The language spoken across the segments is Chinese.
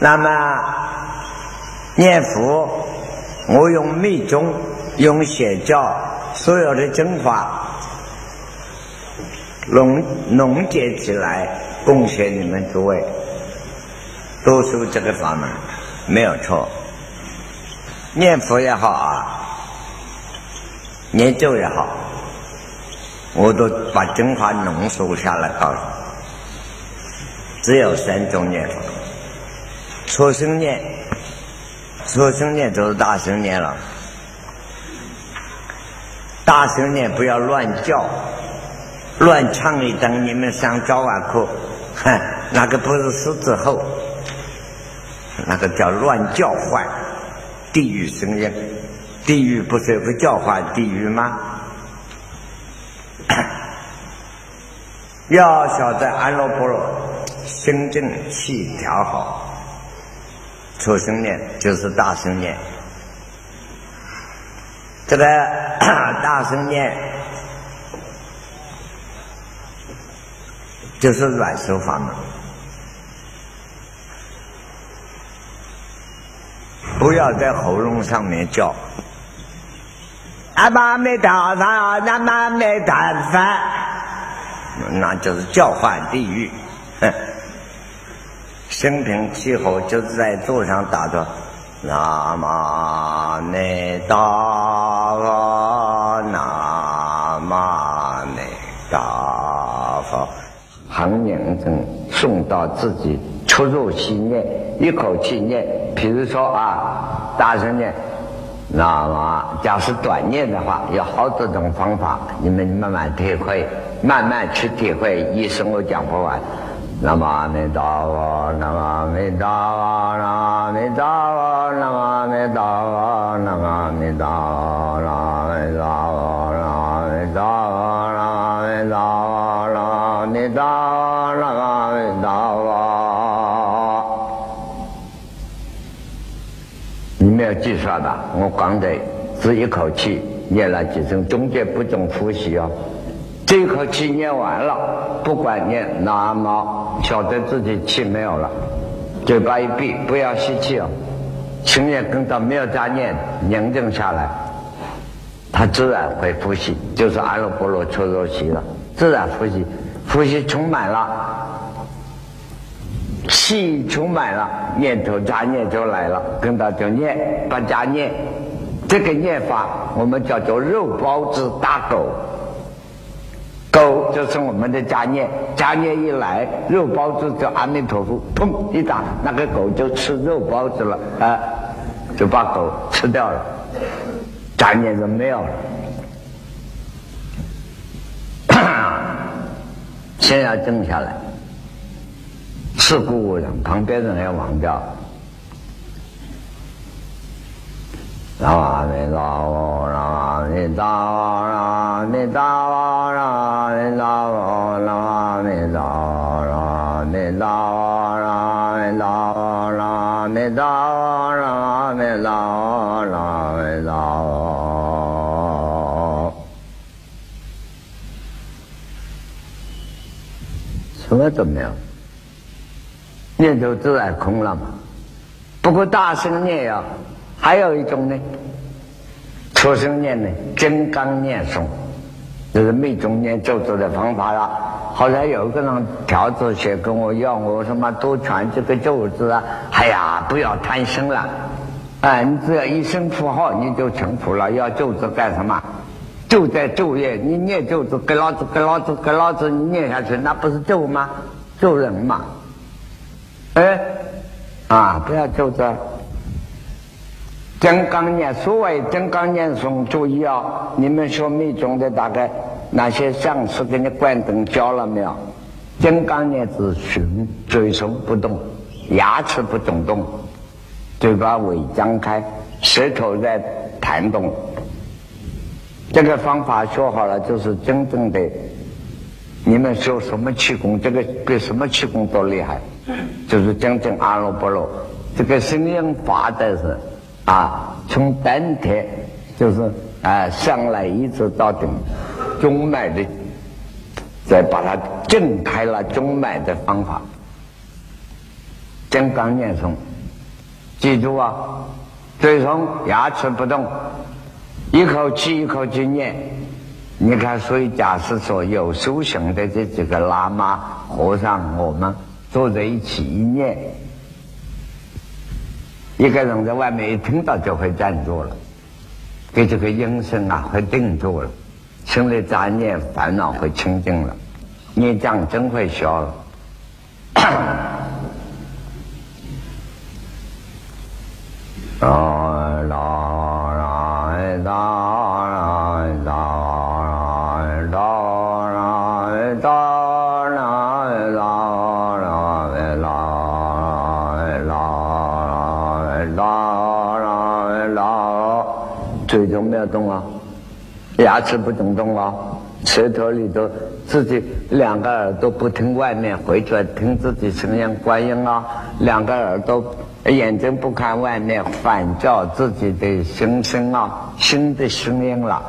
那么念佛，我用密宗、用邪教所有的精华浓浓结起来，贡献你们诸位，读书这个法门没有错。念佛也好啊，念咒也好，我都把精华浓缩下来告诉你。只有三种念佛。初生念，初生念就是大声念了。大声念不要乱叫，乱唱一等你们上早晚课，哼，那个不是狮子吼，那个叫乱叫唤，地狱声音。地狱不是不叫唤地狱吗？要晓得安乐波罗，心正气调好。初生念就是大声念，这个 大声念就是软手法门，不要在喉咙上面叫。阿妈没打饭，阿妈没打饭，那就是叫唤地狱。生平气候就是在座上打着“南无弥陀佛，南无弥陀佛”，行念中送到自己出入心念，一口气念。比如说啊，大声念“南无”，假使短念的话，有好多种方法，你们慢慢体会，慢慢去体会。一生我讲不完。南无阿弥陀佛，南无阿弥陀佛，南无阿弥陀佛，南无阿弥陀佛，南无阿弥陀佛，南无阿弥陀佛，南无阿弥陀佛，南无阿弥陀佛，南无阿弥陀佛，南无阿弥陀佛。你没有计算吧？我刚才只一口气念了几声，中间不准呼吸哦。这口气念完了，不管念哪么，晓得自己气没有了，嘴巴一闭，不要吸气哦，心也跟着没有杂念，宁静下来，他自然会呼吸，就是阿耨波罗出入息了，自然呼吸，呼吸充满了，气充满了，念头杂念就来了，跟着就念，把杂念，这个念法我们叫做肉包子打狗。狗就是我们的家念，家念一来，肉包子叫阿弥陀佛，砰一打，那个狗就吃肉包子了，啊，就把狗吃掉了，家念就没有了。先要静下来，事故无人，旁边人要忘掉。南无阿弥陀佛，南无阿弥陀佛，怎么都没有，念头自然空了嘛。不过大声念呀。还有一种呢，出生念呢，金刚念诵，就是密宗念咒咒的方法了。后来有个人条子写跟我要，我什么多传这个咒字啊？哎呀，不要贪心了，哎，你只要一声符号你就成佛了。要咒字干什么？就在昼夜，你念咒子，给老子，给老子，给老子，你念下去，那不是咒吗？咒人嘛？哎，啊，不要咒子。金刚念，所谓金刚念诵，注意啊！你们学密宗的，大概那些上师给你关灯教了没有？金刚念是循嘴唇不动，牙齿不动动，嘴巴微张开，舌头在弹动。这个方法学好了，就是真正的。你们学什么气功？这个比什么气功都厉害，就是真正阿耨波罗。这个声音发的是。啊，从丹田就是啊上来一直到顶中脉的，再把它震开了中脉的方法，金刚念诵记住啊，嘴从牙齿不动，一口气一口气念。你看，所以假使说有修行的这几个喇嘛和尚，我们坐在一起一念，一个人在外面一听到就会站住了，给这个音声啊会定住了，心里杂念烦恼会清净了，念障真会消了。啊 牙齿不动动啊，舌头里头自己两个耳朵不听外面，回去听自己声音观音啊，两个耳朵。眼睛不看外面，反照自己的心声啊，心的声音了，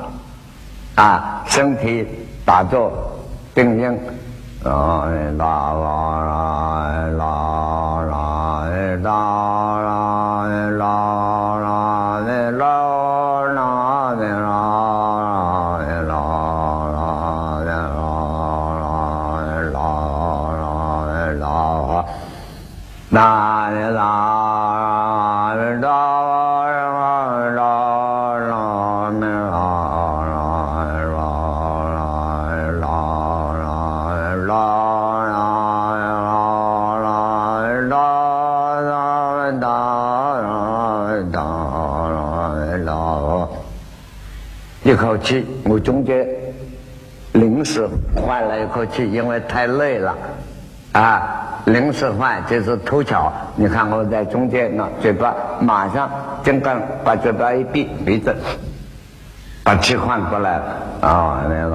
啊，身体打坐定音，啊啦啦啦啦啦啦啦一口气，我中间临时换了一口气，因为太累了，啊，临时换就是偷巧。你看我在中间，那嘴巴马上刚刚把嘴巴一闭，鼻子把气换过来了，啊，那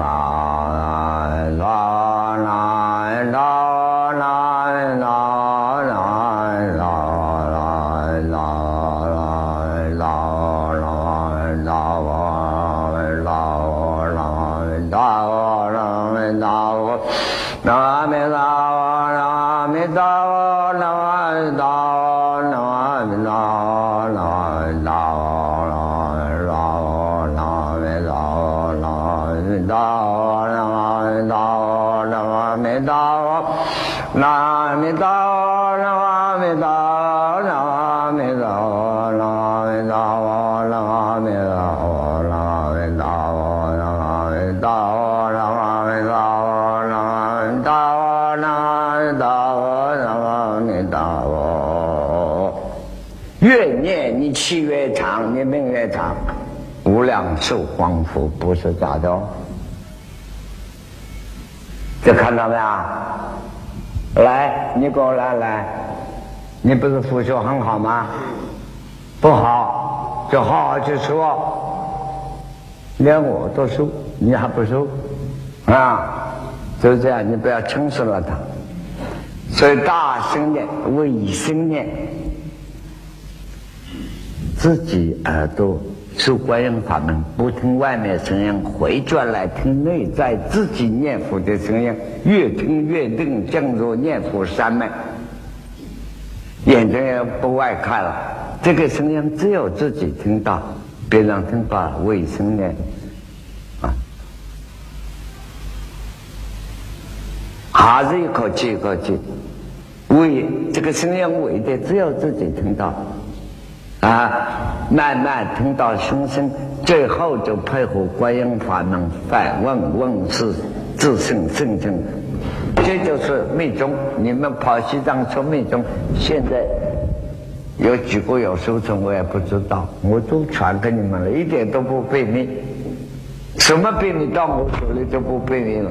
无量寿光福不是假的。这看到没有？来，你给我来来，你不是复修很好吗？不好，就好好去说。连我都收，你还不收？啊，就是这样，你不要轻视了他。所以大声念，微声念。自己耳朵受观音法门，不听外面声音，回转来听内在自己念佛的声音，越听越定，进入念佛山脉，眼睛也不外看了。这个声音只有自己听到，别人听不到。为声念啊，还是一口气一口气，为这个声音为的只有自己听到。啊，慢慢听到声声，最后就配合观音法门，反问问是自性圣正，这就是密宗。你们跑西藏说密宗，现在有几个有收成，我也不知道，我都传给你们了，一点都不费力。什么病你到我手里就不费力了。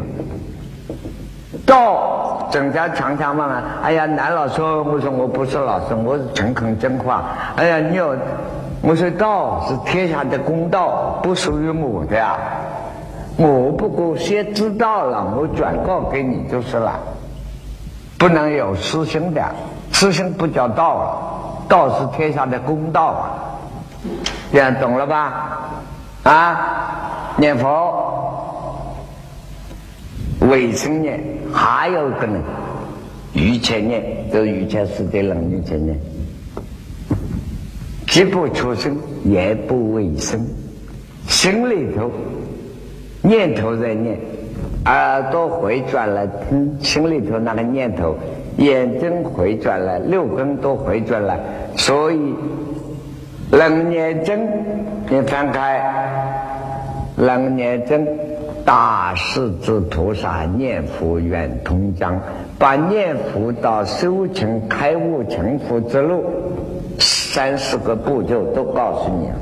到整天常常问啊，哎呀，男老师，我说我不是老师，我是诚恳真话。哎呀，你有，我说道是天下的公道，不属于我的呀。我不过先知道了，我转告给你就是了。不能有私心的，私心不叫道了。道是天下的公道啊，这样懂了吧？啊，念佛。卫生念，还有一个呢，欲切念，就是欲切师的人欲切念。既不出声，也不为生，心里头念头在念，耳朵回转了听，心里头那个念头，眼睛回转了，六根都回转了，所以楞念真，你翻开楞念真。大势至菩萨念佛圆通章，把念佛到修成开悟成佛之路，三四个步骤都告诉你了。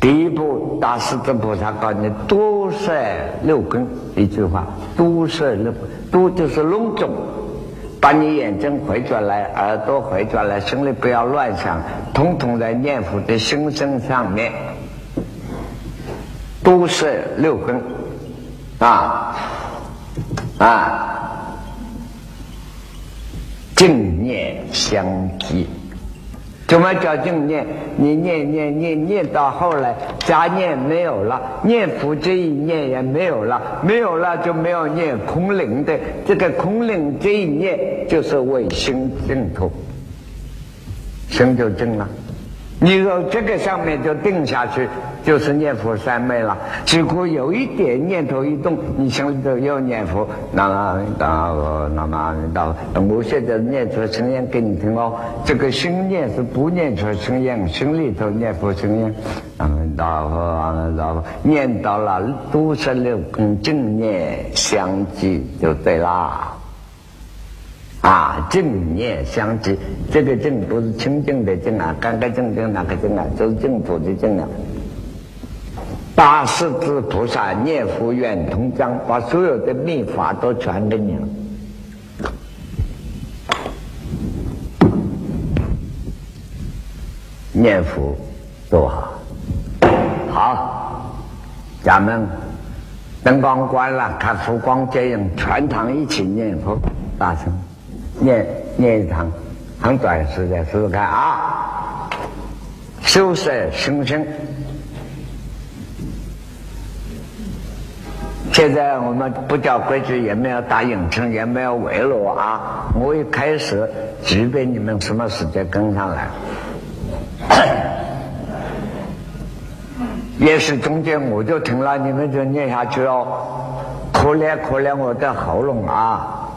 第一步，大势至菩萨告诉你：多摄六根。一句话，多摄六，多就是隆重，把你眼睛回转来，耳朵回转来，心里不要乱想，统统在念佛的心声上面，多摄六根。啊啊！正念相继，怎么叫正念？你念念念念到后来，杂念没有了，念佛这一念也没有了，没有了就没有念空灵的。这个空灵这一念，就是为心净土，心就正了。你说这个上面就定下去，就是念佛三昧了。结果有一点念头一动，你心里头又念佛，那么达佛，南无阿弥陀佛。我现在念出声音给你听哦。这个心念是不念出声音，心里头念佛声音，阿弥陀佛，阿弥陀佛，念到了都十六根正念相继就对啦。啊，正念相继，这个正不是清净的正啊，干干净净那个正啊，就是净土的正啊。大势至菩萨念佛愿通章，把所有的秘法都传给你了。念佛多好，好，咱们灯光关了，看佛光接应，全堂一起念佛，大声。念念一堂，很短时间，试试看啊！修色心生。现在我们不叫规矩，也没有打影城，也没有围炉啊！我一开始，即便你们什么时间跟上来，也是中间我就停了，你们就念下去哦。可怜可怜我的喉咙啊！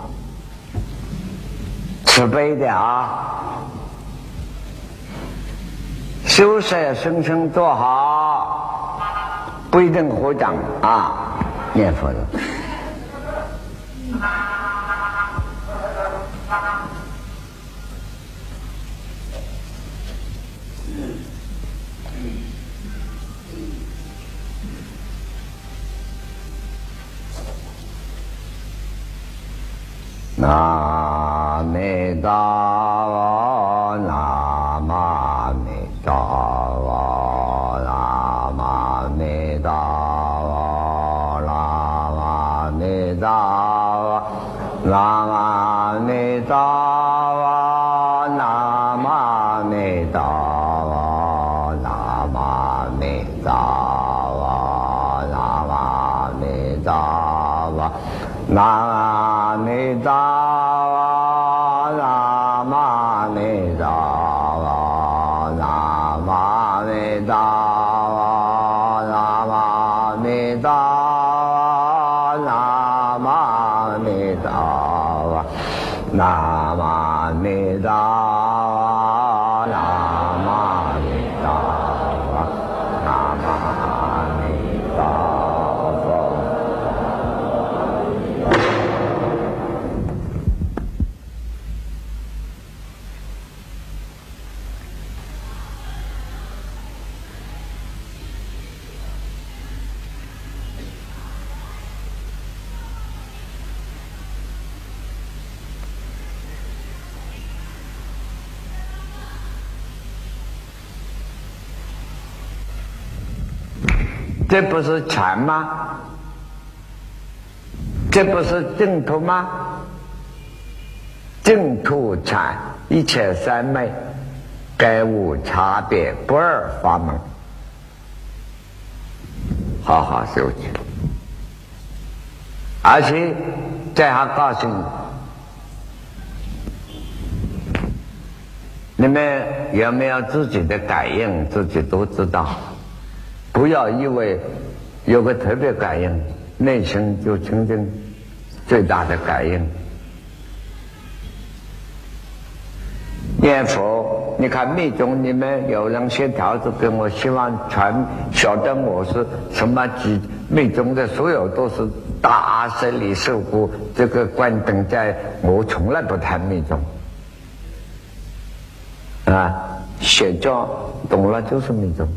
慈悲的啊，修舍生生做好，不一定合掌啊，念佛的。南无阿弥陀佛。这不是禅吗？这不是净土吗？净土禅，一切三昧，该无差别，不二法门。好好修持，而且这还告诉你，你们有没有自己的感应？自己都知道。不要以为有个特别感应，内心就曾经最大的感应。念佛，你看密宗，你们有人写条子给我，希望传晓得我是什么几密宗的，所有都是大舍利受过这个关灯在，我从来不谈密宗啊，写教懂了就是密宗。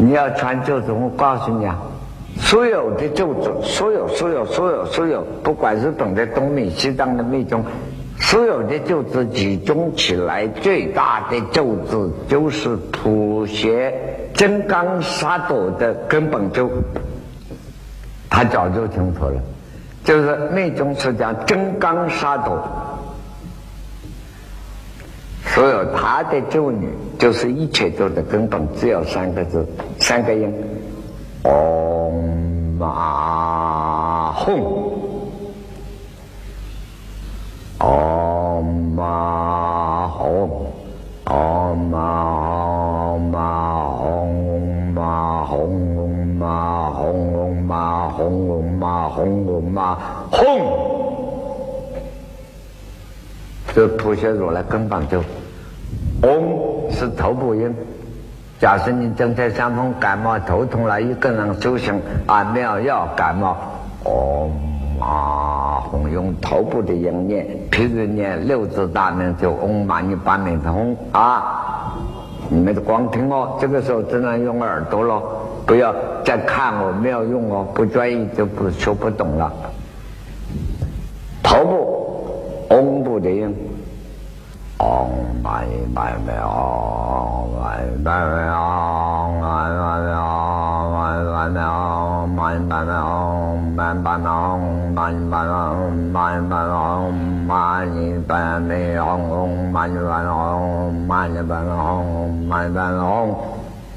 你要传咒子，我告诉你啊，所有的咒子，所有所有所有所有，不管是懂得东密、西藏的密宗。所有的咒子集中起来，最大的咒子就是普贤金刚萨朵的根本咒。他早就清楚了，就是密宗是讲金刚萨朵。所有他的咒语，就是一切咒的根本，只有三个字，三个音：嗡嘛吽。唵嘛吽，唵嘛吽。嘛吽。嘛吽。嘛吽嘛吽。嘛吽嘛吽，这普贤如来根本就，嗡是头部音。假设你正在伤风感冒头痛了，一个人修行啊，妙药感冒，唵嘛。用头部的音念，譬如念六字大名就嗡嘛呢叭咪吽啊！你们光听哦，这个时候只能用耳朵喽，不要再看我，没有用哦，不专一就不说不懂了。头部嗡部的音，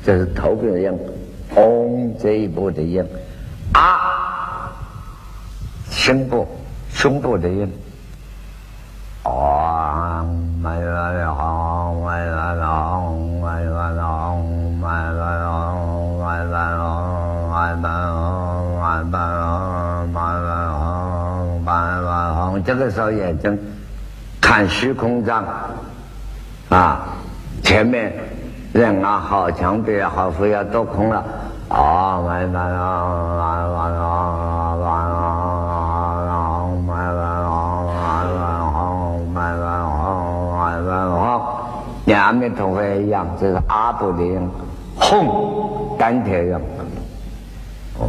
这是头部的音，吽这一步的音，啊，胸部胸部的音，这个时候眼睛看虚空藏啊，前面人啊好，墙壁也好，佛也都空了，啊，完完完完完完完。阿弥陀佛一样，这是阿布林，轰，丹田用。嗯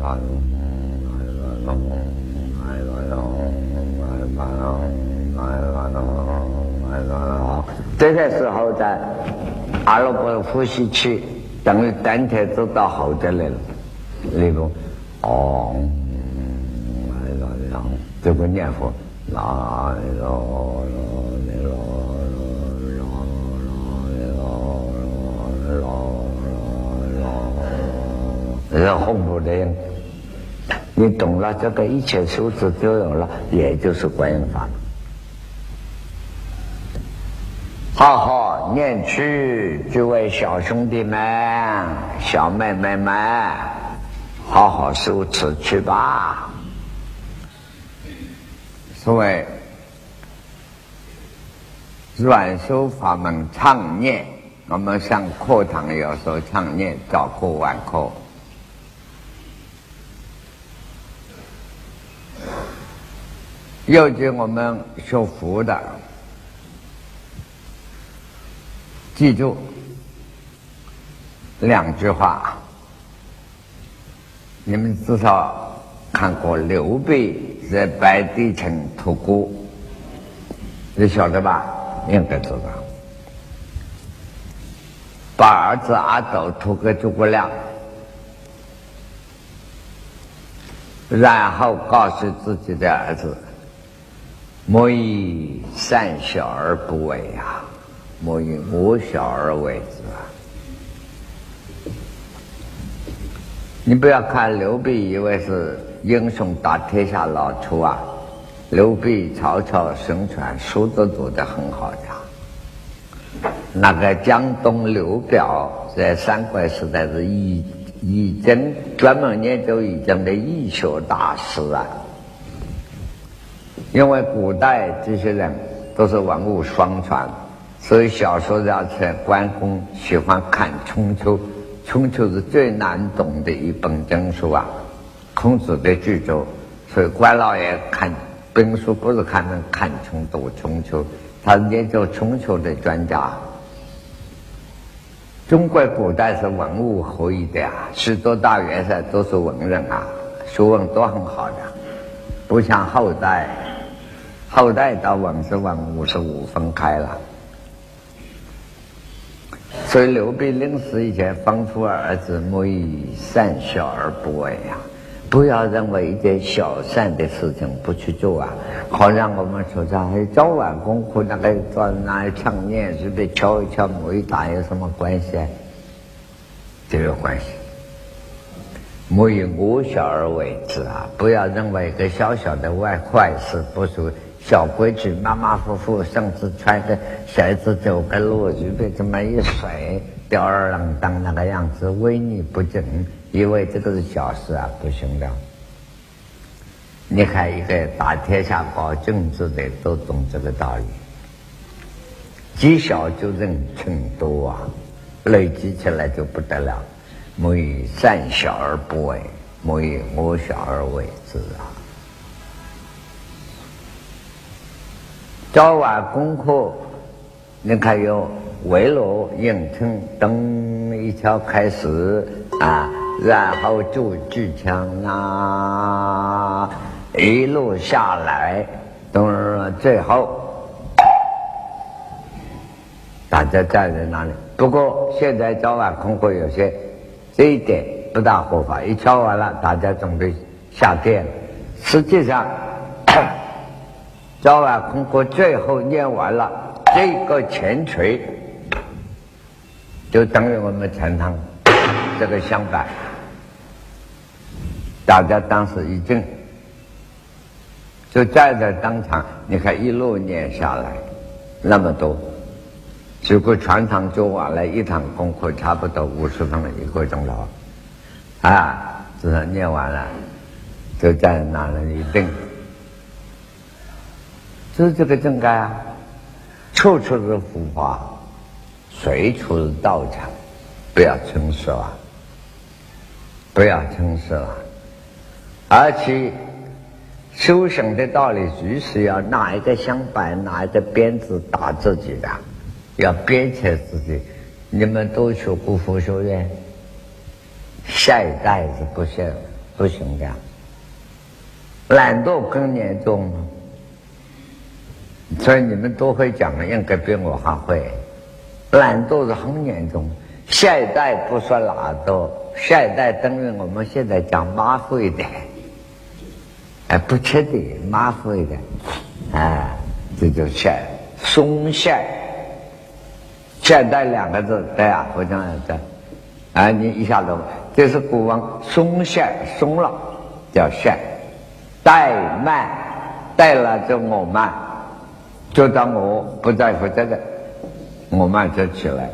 嗯嗯嗯嗯嗯这个时候在阿罗波呼吸气，等于丹田走到后头来了。例如，哦，这个念佛，来了来了，然后红布的，你懂了这个一切数字都有了，也就是观音法。好好念去，诸位小兄弟们、小妹妹们，好好修持去吧。所谓软修法门常念，我们上课堂有时候常念，早课晚课。要给我们学佛的。记住两句话，你们至少看过刘备在白帝城屠孤，你晓得吧？应该知道。把儿子阿斗屠给诸葛亮，然后告诉自己的儿子：“莫以善小而不为啊。”莫以我小而为之啊！你不要看刘备，以为是英雄打天下老粗啊！刘备、曹操、孙权书都读得很好的，那个江东刘表在三国时代是易易经专门研究易经的易学大师啊。因为古代这些人都是文武双全，所以小说家在关公喜欢看春秋。春秋是最难懂的一本经书啊，孔子的巨著，所以关老爷看兵书不是看能看春读春秋，他是研究春秋的专家。中国古代是文武合一的啊，许多大元帅都是文人啊，学问都很好的，不像后代，后代到文是文，武是武分开了。所以刘备临死以前吩咐儿子莫以善小而不为啊，不要认为一件小善的事情不去做啊。好像我们说这还早晚功夫那个做那强念随便敲一敲某一打有什么关系？就有关系。莫以我小而为之啊！不要认为一个小小的外坏事不是。小规矩，马马虎虎，甚至穿个鞋子走个路，就被这么一甩，吊儿郎当那个样子，威尼不振，以为这个是小事啊，不行的。你看一个打天下搞政治的，都懂这个道理。积小就认成多啊，累积起来就不得了。莫以善小而不为，莫以恶小而为之啊。早晚功课，你看有围炉、迎春等一条开始啊，然后就举枪啊，一路下来，等最后大家站在那里。不过现在早晚功课有些这一点不大合法，一敲完了，大家准备下殿。实际上。早晚功课最后念完了，这个前锤就等于我们禅堂这个香板，大家当时一震，就站在当场，你看一路念下来那么多，结果全场做完了一堂功课，差不多五十分一个钟头，啊，只是念完了，就在那里一定。是这个正该啊，处处是佛法，随处是道场，不要轻视啊，不要轻视了。而且修行的道理，就是要拿一个香板，拿一个鞭子打自己的，要鞭策自己。你们都学过佛学院，下一代是不行不行的，懒惰更严重。所以你们都会讲，应该比我还会。懒惰是很严重，下一代不说懒惰，下一代等于我们现在讲马虎一点，哎，不彻底，马虎一点，哎，这就下松懈。现代两个字，对啊，我讲的，啊，你一下子，这是古文，松懈松了叫懈，怠慢怠了就我慢。就当我不在乎这个，我慢就起来，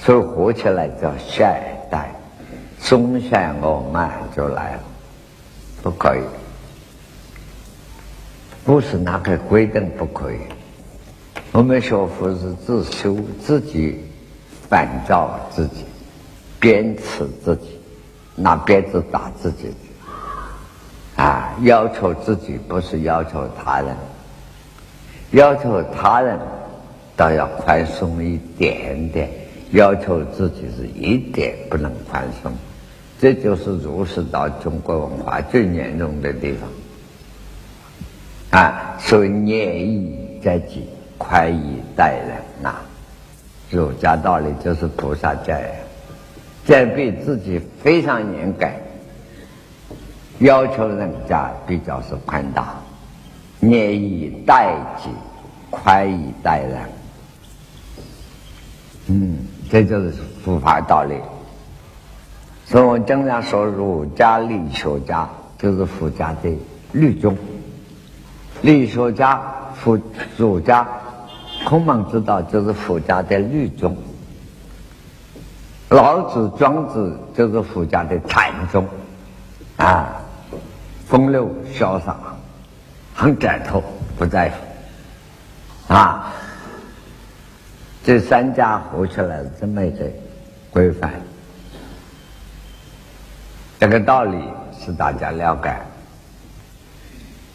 所以活起来叫懈怠，松懈我慢就来。了，不可以，不是哪个规定不可以，我们学佛是自修，自己反照自己，鞭笞自己，拿鞭子打自己，啊，要求自己不是要求他人。要求他人倒要宽松一点点，要求自己是一点不能宽松，这就是儒释道中国文化最严重的地方。啊，所以严以待己，宽以待人呐。儒家道理就是菩萨教，在对自己非常严格，要求人家比较是宽大。严以待己，宽以待人。嗯，这就是佛法道理。所以我经常说，儒家理学家就是佛家的律宗。理学家、佛儒家孔孟之道就是佛家的律宗，老子、庄子就是佛家的禅宗，啊，风流潇洒，很解脱，不在乎，啊，这三家合起来这么一个规范，这个道理是大家了解。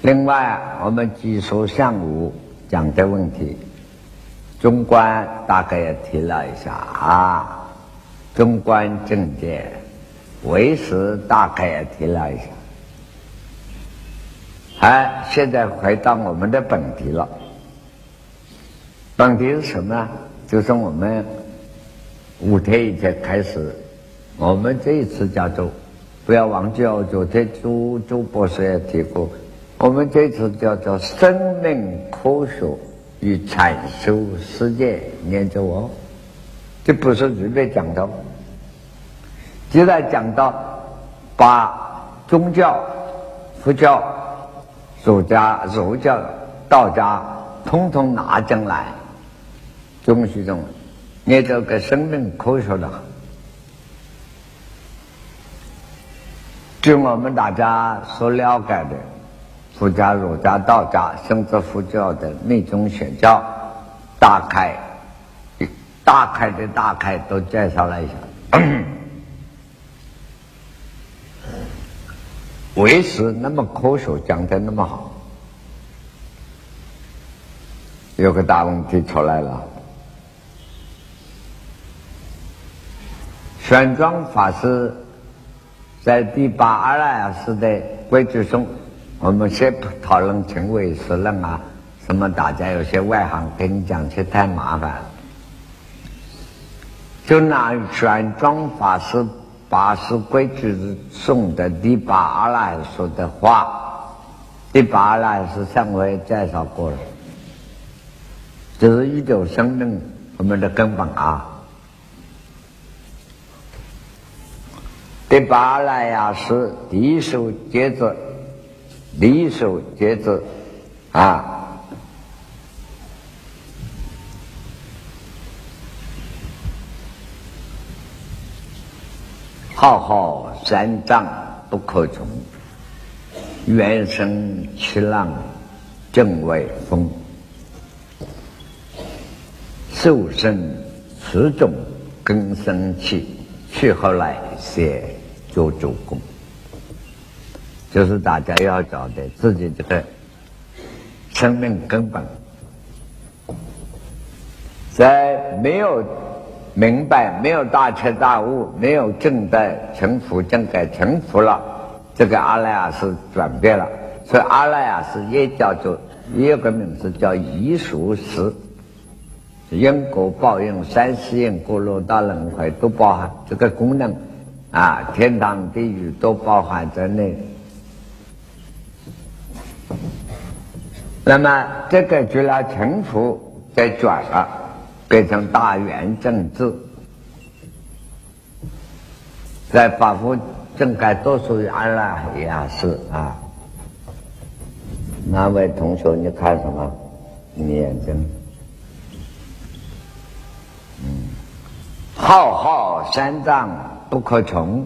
另外，我们继续向武讲的问题。中观大概也提了一下啊，中观正见，唯识大概也提了一下。哎，现在回到我们的本题了。本题是什么？就是我们五天以前开始，我们这一次叫做不要忘记哦，昨天朱朱博士也提过，我们这次叫做生命科学。与阐述世界研究哦，这不是随便讲的。既然讲到把宗教、佛教、儒家、儒教、道家通通拿进来，中西中研究个生命科学的，据我们大家所了解的。佛家、儒家、道家，甚至佛教的密宗玄教，大开、大开的大开都介绍了一下。为什那么科学讲的那么好？有个大问题出来了。玄奘法师在第八阿赖耶识的规矩中。我们先不讨论成为实论啊，什么大家有些外行跟你讲去太麻烦。就拿玄奘法师八十规矩颂的第八阿赖说的话，第八阿赖是上回介绍过了，就是一种生命我们的根本啊。第八阿赖呀是第一首接着。离手节制啊，浩浩三藏不可从，原生七浪正为风，受生此种根生气，去后来写做主公。就是大家要找的自己这个生命根本，在没有明白、没有大彻大悟、没有正在成佛、正在成佛了，这个阿赖耶识转变了，所以阿赖耶识也叫做也有个名字叫异熟识，因果报应、三世因果、六道轮回都包含这个功能啊，天堂、地狱都包含在内。那么这个除了臣服，再转了，变成大圆正智，在法佛正该都属于阿赖耶识啊。那位同学，你看什么？你眼睛？嗯，浩浩三藏不可穷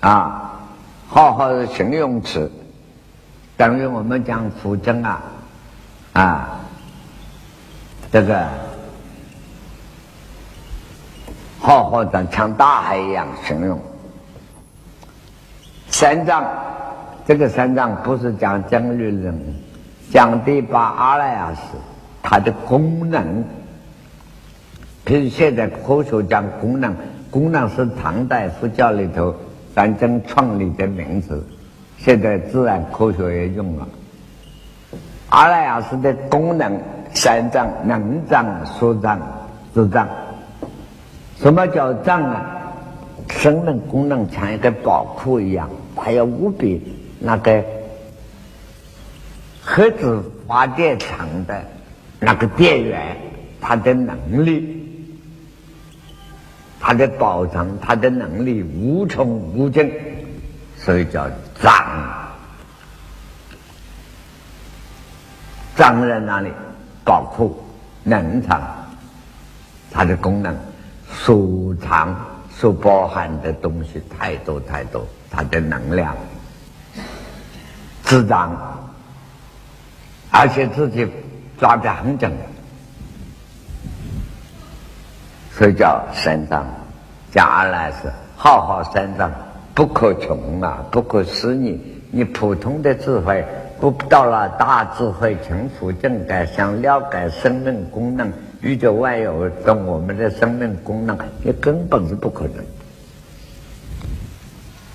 啊！浩浩是形容词，等于我们讲佛经啊。啊，这个浩浩荡像大海一样形容。三藏，这个三藏不是讲讲律人，讲第八阿赖耶识，它的功能。譬如现在科学讲功能，功能是唐代佛教里头反正创立的名词，现在自然科学也用了。阿赖耶识的功能三藏：能藏、说藏、智藏。什么叫藏啊？生命功能像一个宝库一样，它要无比那个核子发电厂的那个电源，它的能力，它的保障，它的能力无穷无尽，所以叫藏。藏在哪里？宝库能藏，它的功能，所藏所包含的东西太多太多，它的能量，自长，而且自己抓得很紧，所以叫三藏，讲阿赖是浩浩三藏，不可穷啊，不可思议。你普通的智慧，不到了大智慧成熟正改，想了解生命功能，宇宙万有跟我们的生命功能，你根本是不可能。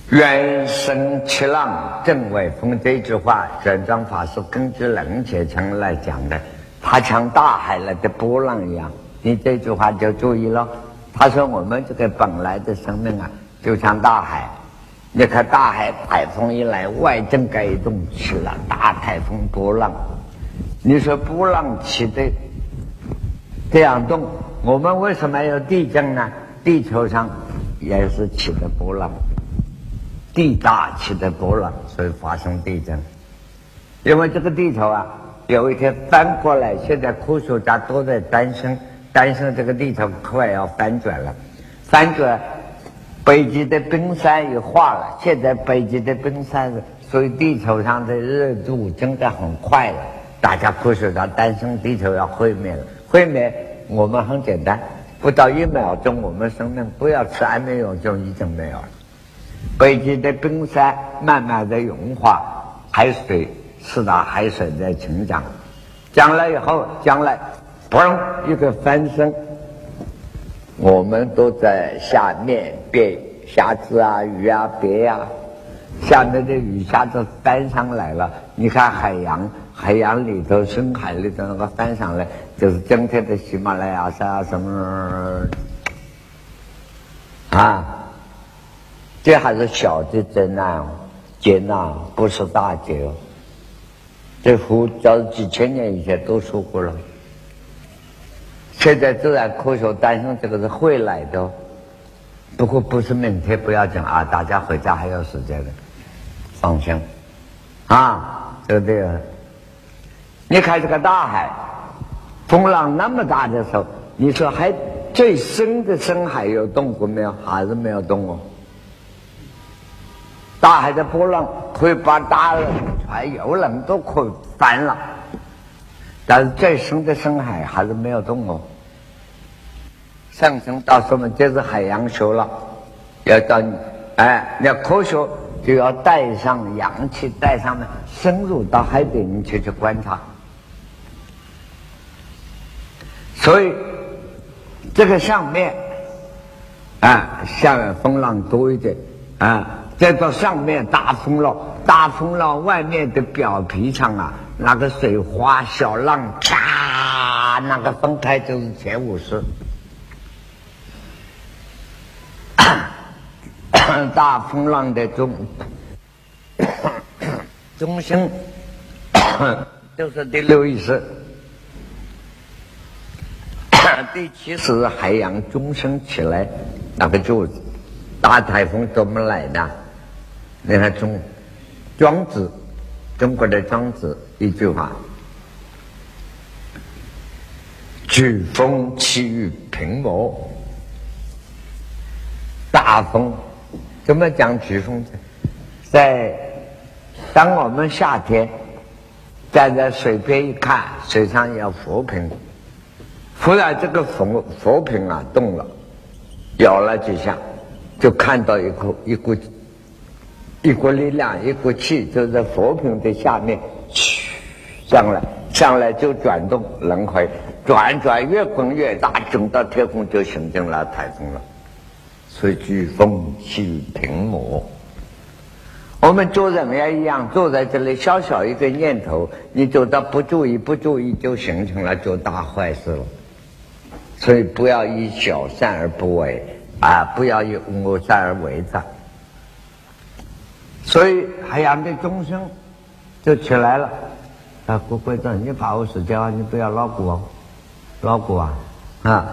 原生七浪正为风这句话，玄奘法师根据冷血层来讲的，他像大海来的波浪一样。你这句话就注意了。他说我们这个本来的生命啊，就像大海。你看大海台风一来，外震改动起了，大台风波浪。你说波浪起的这样动，我们为什么要地震呢？地球上也是起的波浪，地大起的波浪，所以发生地震。因为这个地球啊，有一天翻过来，现在科学家都在担心，担心这个地球快要翻转了，翻转。北极的冰山也化了，现在北极的冰山，所以地球上的热度增的很快了。大家科学家担心地球要毁灭了，毁灭我们很简单，不到一秒钟，我们生命不要吃安眠药就已经没有了。北极的冰山慢慢的融化，海水四大海水在成长，将来以后，将来嘣一个翻身。我们都在下面变虾子啊、鱼啊、鳖呀，下面的鱼虾子翻上来了。你看海洋，海洋里头深海里头那个翻上来，就是今天的喜马拉雅山啊什么啊？这还是小的灾难，劫难不是大劫哦。这佛教几千年以前都说过了。现在自然科学担心这个是会来的，不过不是明天不要紧啊，大家回家还有时间的，放心啊，对不对？你看这个大海，风浪那么大的时候，你说还最深的深海有动过没有？还是没有动哦。大海的波浪可以把大船、游轮都可以翻了。但是最深的深海还是没有动哦。上升到什么？这是海洋学了，要到你哎，要科学就要带上氧气，带上呢，深入到海底里去去观察。所以这个上面啊，下面风浪多一点啊，再到上面大风浪，大风浪外面的表皮上啊。那个水花小浪，啪，那个分开就是前五十。大风浪的中 中心 就是第六意识，第七是海洋中心起来，那个柱子大台风怎么来的？你看中庄子，中国的庄子。一句话：飓风起于平漠。大风怎么讲？飓风在当我们夏天站在水边一看，水上有浮萍，忽然这个浮浮萍啊动了，摇了几下，就看到一股一股一股力量，一股气就在浮萍的下面。上来，上来就转动轮回，转转越滚越大，整到天空就形成了台风了。所以飓风起平漠。我们做人也一样，坐在这里，小小一个念头，你做到不注意，不注意就形成了做大坏事了。所以不要以小善而不为啊，不要以恶善而为之。所以海洋的众生就起来了。啊，郭贵正，你把握时间啊，你不要老过，老过啊，啊，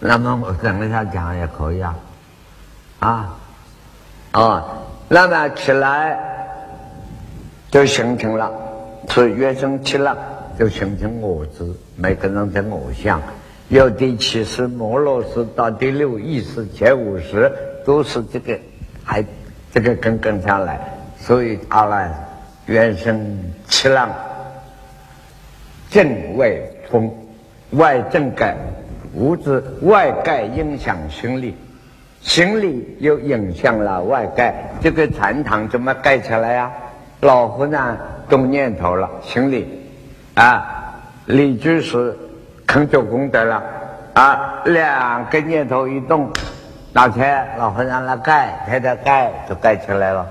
那么我等一下讲也可以啊，啊，啊，那么起来就形成了，是原生起了，就形成我执，每个人的我相。有第七识、摩罗识到第六意识、前五识，都是这个，还这个根根下来。所以阿赖原生七浪，正外风，外正盖物质外盖影响心理，心理又影响了外盖。这个禅堂怎么盖起来呀？老和尚动念头了，心里啊，李居士肯做功德了啊，两个念头一动，拿钱老和尚来盖，他的盖就盖起来了。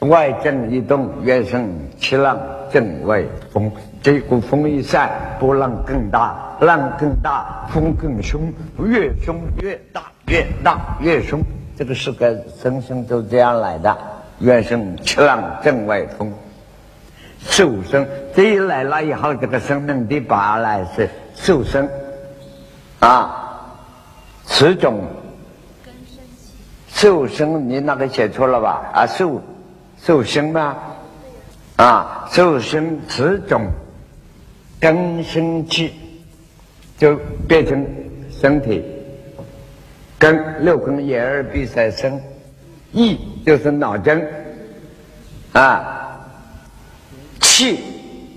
外正一动，越生七浪，正外风。这股风一散，波浪更大，浪更大，风更凶，越凶越大，越大越凶。这个世界生生都这样来的。原生七浪正外风，受生这一来了以后，这个生命第八来是受生啊，此种受生，你那个写错了吧？啊，受受生吗？啊，受生此种根生气，就变成身体根六根眼耳鼻舌身。意就是脑筋，啊，气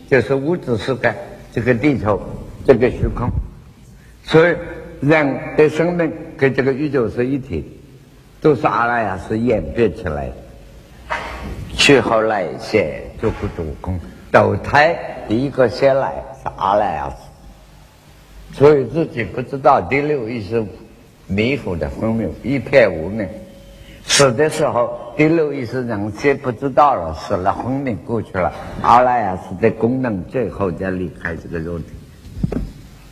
就是物质世界，这个地球，这个虚空，所以人的生命跟这个宇宙是一体，都是阿赖耶识演变起来的。去后来先做个主公，投胎第一个先来是阿赖耶识，所以自己不知道第六意识迷糊的昏迷，一片无明。死的时候，第六意识人先不知道了，死了昏迷过去了。阿赖耶识的功能最后再离开这个肉体，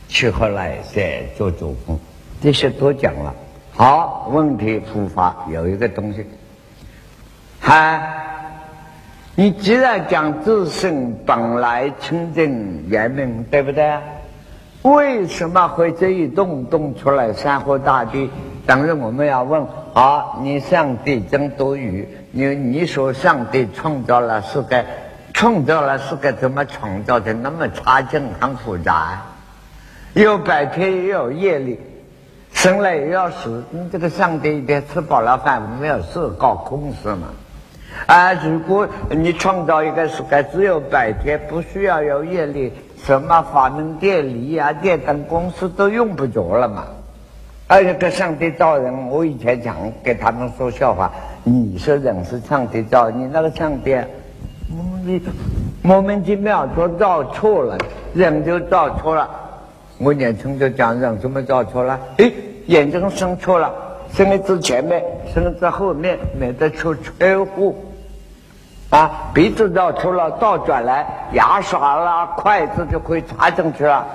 去后来再做主公，这些都讲了。好，问题复发有一个东西，嗨，你既然讲自身本来清净圆明，对不对？为什么会这一动动出来山河大地？当然我们要问。好，你上帝真多余。你你说上帝创造了世界，创造了世界，怎么创造的那么差劲，很复杂？有白天也有夜里，生来也要死。你这个上帝一天吃饱了饭，没有事搞空事嘛？啊，如果你创造一个世界只有白天，不需要有夜里，什么发明电力啊、电灯公司都用不着了嘛？而且跟上帝造人，我以前讲给他们说笑话。你说人是上帝造，你那个上帝，你莫名其妙就造错了，人就造错了。我年轻就讲人怎么造错了？哎，眼睛生错了，生一只前面，生一只后面，免得出车祸。啊，鼻子造错了，倒转来，牙刷啦、筷子就可以插进去了。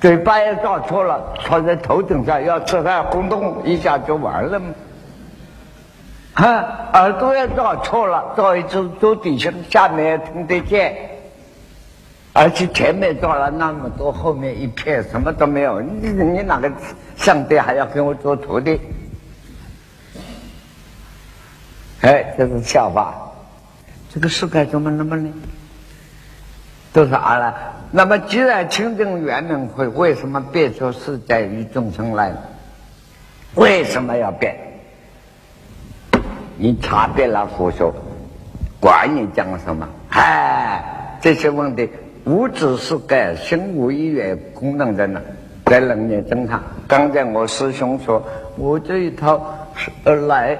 嘴巴也造错了，插在头顶上要吃饭，轰动一下就完了嘛。哈，耳朵也造错了，造一只做底下下面也听得见，而且前面造了那么多，后面一片什么都没有。你你哪个上帝还要给我做徒弟？哎，这是笑话。这个世界怎么那么呢？都是阿赖。那么，既然清净圆明会，为什么变出世界与众生来？为什么要变？你查遍了佛说，管你讲什么？哎，这些问题，无知是界心无一元功能在哪？在楞严经上。刚才我师兄说，我这一套是来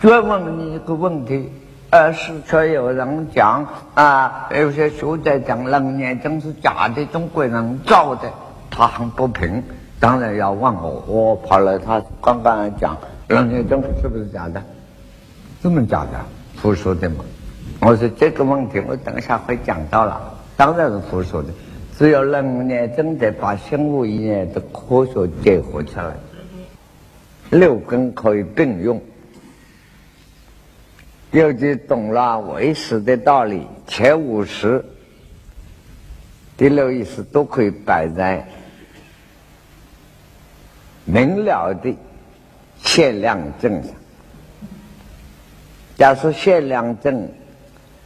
专问你一个问题。而是却有人讲啊，有些学者讲楞严经是假的，中国人造的，他很不平。当然要问我，我跑来他刚刚讲楞严经是不是假的？这么假的？胡说的嘛？我说这个问题我等一下会讲到了，当然是胡说的。只有楞严经得把生物一念的科学结合起来，六根可以并用。尤其懂了唯识的道理，前五十、第六意识都可以摆在明了的限量证上。假设限量证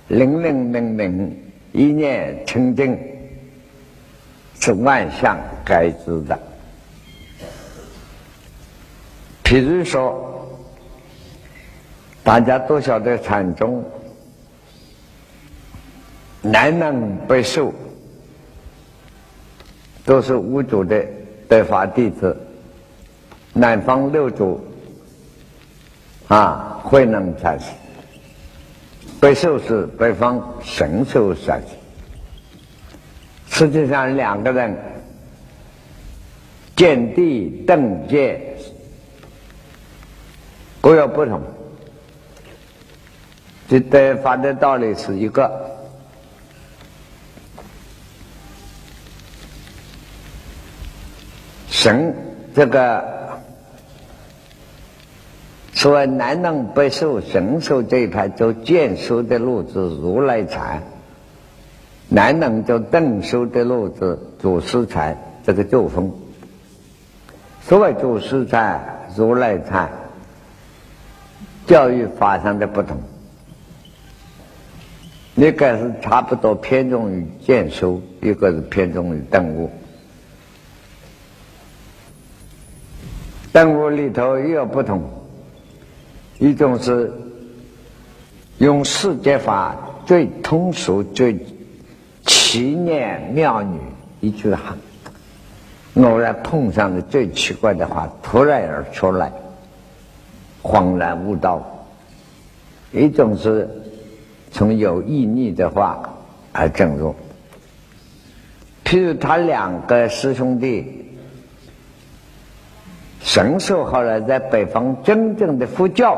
灵灵明明，一念清净，是万象该知的。比如说，大家都晓得禅宗南能北受，都是五祖的得法弟子。南方六祖啊，慧能禅师；北受是北方神秀禅师。实际上，两个人见地等见。各有不同，这得法的道理是一个。神这个所谓南能北受神受这一派，走见修的路子如来禅；南能走邓修的路子祖师禅，这个旧风。所谓祖师禅、如来禅。教育法上的不同，一个是差不多偏重于见修，一个是偏重于顿悟。顿悟里头也有不同，一种是用世界法最通俗、最奇念妙语一句话，偶然碰上的最奇怪的话突然而出来。恍然悟道，一种是从有意义的话而证入。譬如他两个师兄弟，神授后来在北方真正的佛教，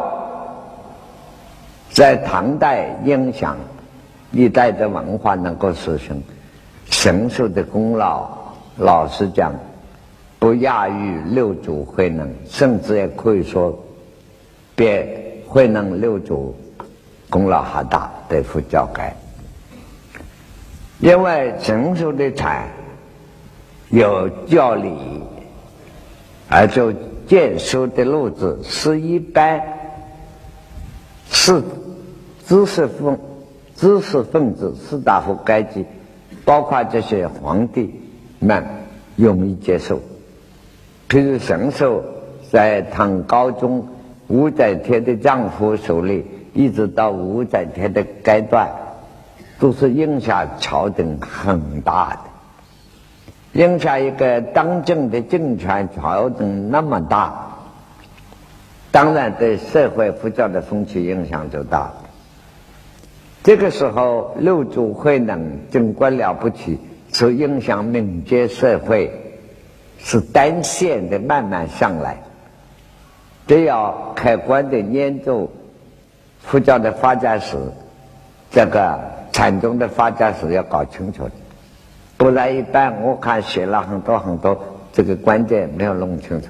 在唐代影响历代的文化能够实行，神授的功劳，老实讲，不亚于六祖慧能，甚至也可以说。比慧能六祖功劳还大，对付教改。因为成熟的禅有教理，而就见修的路子是一般是知识分知识分子士大夫阶级，包括这些皇帝们容易接受。譬如神授在唐高宗。武则天的丈夫手里，一直到武则天的阶段，都是影响朝廷很大的，影响一个当政的政权朝廷那么大，当然对社会佛教的风气影响就大。这个时候，六祖慧能尽管了不起，是影响民间社会，是单线的慢慢上来。都要客观的研究佛教的发展史，这个禅宗的发展史要搞清楚的，不然一般我看写了很多很多，这个关键没有弄清楚。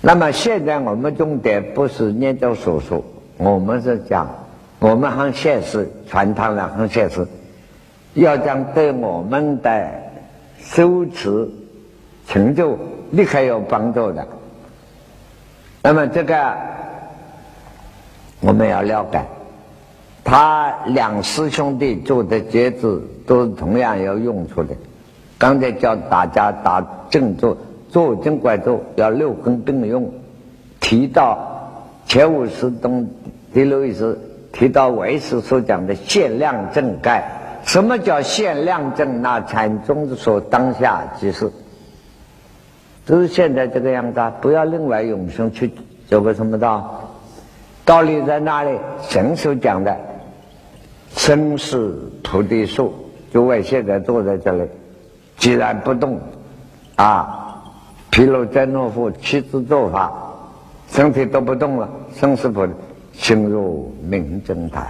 那么现在我们重点不是研究所说，我们是讲，我们很现实，传统的很现实，要讲对我们的修持成就。立刻有帮助的。那么这个我们要了解，他两师兄弟做的节制都是同样有用处的。刚才教大家打正坐，坐正拐坐要六根并用。提到前五十中第六意识，提到唯识所讲的限量正盖。什么叫限量正？那禅宗说当下即是。都是现在这个样子啊，不要另外永生去走个什么道？道理在哪里？神所讲的生死菩提树，诸位现在坐在这里，既然不动啊，譬如真诺夫七字做法，身体都不动了，生死菩提心如明正台，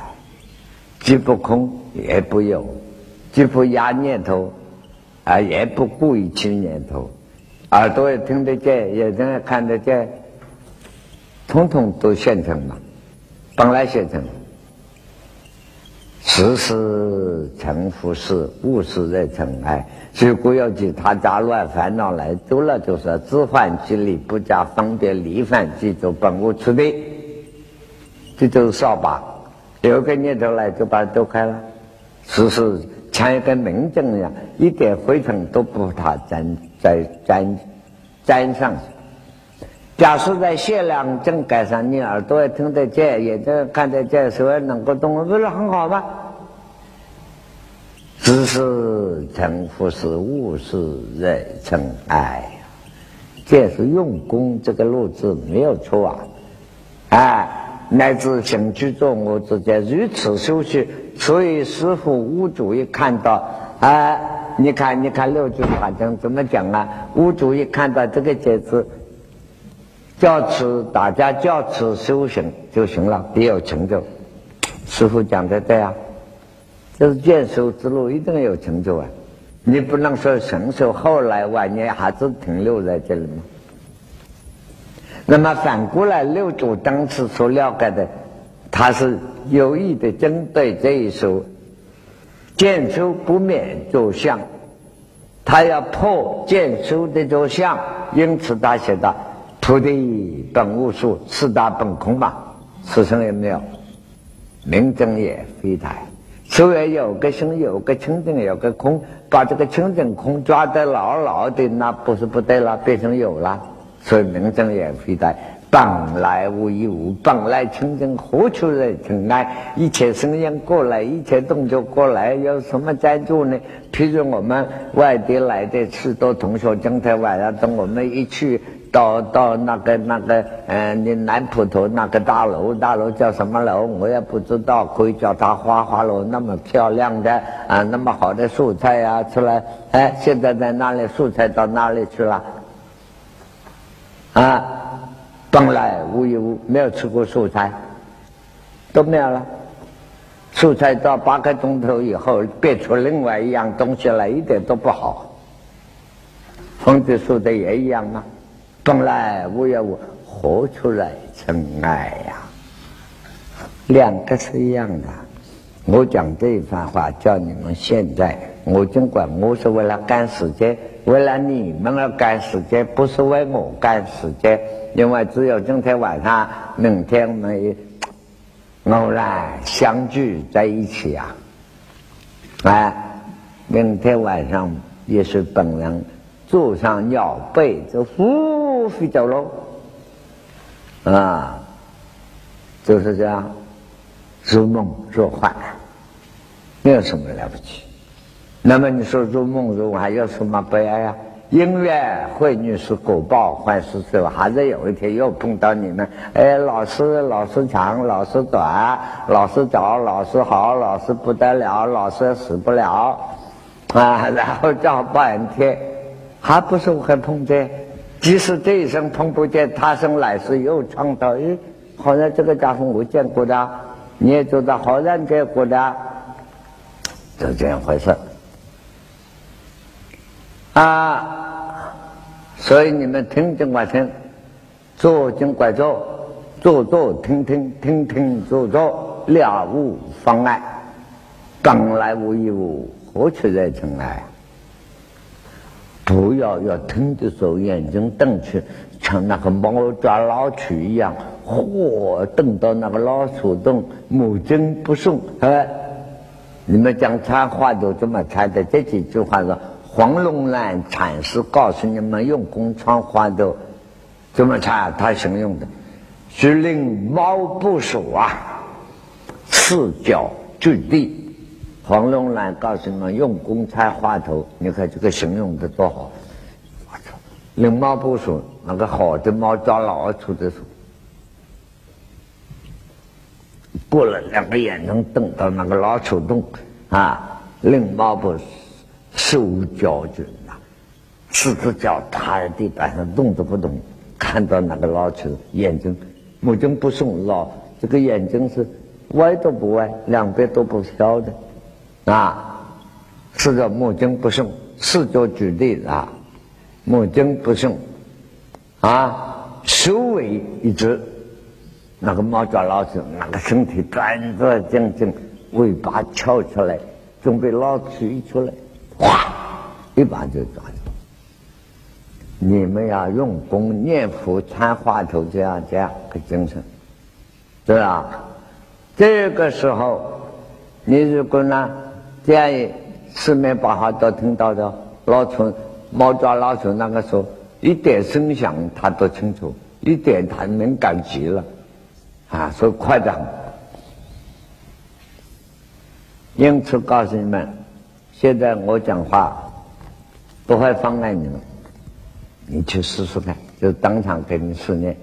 既不空也不有，既不压念头啊，也不顾一切念头。耳朵也听得见，眼睛也看得见，统统都现成嘛，本来现成。时事成佛事，物事在尘埃。如果要其他杂乱烦恼来多了，就是自患其理，不加方便，离犯即作本无此地。这就是扫把，有个念头来就把它丢开了。时事像一个明镜一样，一点灰尘都不它沾沾沾沾上去。假设在限量镜盖上，你耳朵也听得见，眼睛看得见，手也能够动，不是很好吗？知是成佛是物是人尘埃，这是用功这个路子没有错啊！哎，乃至行居坐卧之间如此修习，所以师傅屋主一看到，哎，你看你看六祖法经怎么讲啊？屋主一看到这个戒指，教此大家教此修行就行了，必有成就。师傅讲的对啊。就是见修之路一定有成就啊！你不能说成熟，后来晚年还是停留在这里吗？那么反过来，六祖当时所了解的，他是有意的针对这一首见修不免着相，他要破见修的着相，因此他写的“菩提本无树，四大本空”嘛，此生也没有，名正也非台。所以有个心，有个清净，有个空，把这个清净空抓得牢牢的，那不是不对了，变成有了。所以名正也非的，本来无一物，本来清净，何处惹尘埃？一切声音过来，一切动作过来，有什么在做呢？譬如我们外地来的许多同学，今天晚上等我们一去。到到那个那个嗯，你南浦头那个大楼，大楼叫什么楼？我也不知道，可以叫它花花楼，那么漂亮的啊，那么好的素菜呀，出来哎，现在在那里？素菜到哪里去了？啊，本来无一物，没有吃过素菜，都没有了。素菜到八个钟头以后变出另外一样东西来，一点都不好。红子说的也一样吗？本来无一物，何处来尘埃呀？两个是一样的。我讲这一番话，叫你们现在，我尽管我是为了赶时间，为了你们而赶时间，不是为我赶时间。因为只有今天晚上，明天我们偶然相聚在一起啊！哎，明天晚上也是本人。坐上鸟背就呼飞走喽，啊，就是这样，如梦若幻，没有什么了不起。那么你说如梦如幻有什么悲哀呀？因缘会女是果报，坏事是说还是有一天又碰到你们？哎，老师，老师长，老师短，老师早，老师好，老师不得了，老师死不了，啊，然后叫半天。还不是会碰见，即使这一生碰不见，他生来世又创造。哎，好像这个家伙我见过的，你也觉得好像见过的，就这样回事。啊，所以你们听尽管听，坐尽管坐，坐坐听听听听坐坐，了无妨碍。本来无一物，何处惹尘埃？不要要听的时候眼睛瞪去，像那个猫抓老鼠一样，嚯，瞪到那个老鼠洞，目睛不送。哎，你们讲禅话都这么禅的，这几句话是黄龙兰禅师告诉你们用功传话都怎么禅，他形容的，是令猫不属啊，四脚坠地。黄龙兰告诉你们用功拆花头，你看这个形容的多好！我操，令猫不属，那个好的猫抓老鼠的时候，过了两个眼睛瞪到那个老鼠洞啊，令猫不手脚就呐，四只脚踏在地板上动都不动，看到那个老鼠眼睛目睛不送老这个眼睛是歪都不歪，两边都不飘的。啊，是个目睛不顺，四脚举地啊，目睛不顺，啊，首尾一只，那个猫抓老鼠，那个身体端端正正，尾巴翘出来，准备老鼠一出来，哗，一把就抓住。你们要用功念佛参话头，这样这样个精神，对吧？这个时候，你如果呢？这样四面八方都听到的。老鼠猫抓老鼠那个时候，一点声响他都清楚，一点他敏感极了，啊，所以夸张。因此告诉你们，现在我讲话不会妨碍你们，你去试试看，就当场给你试验。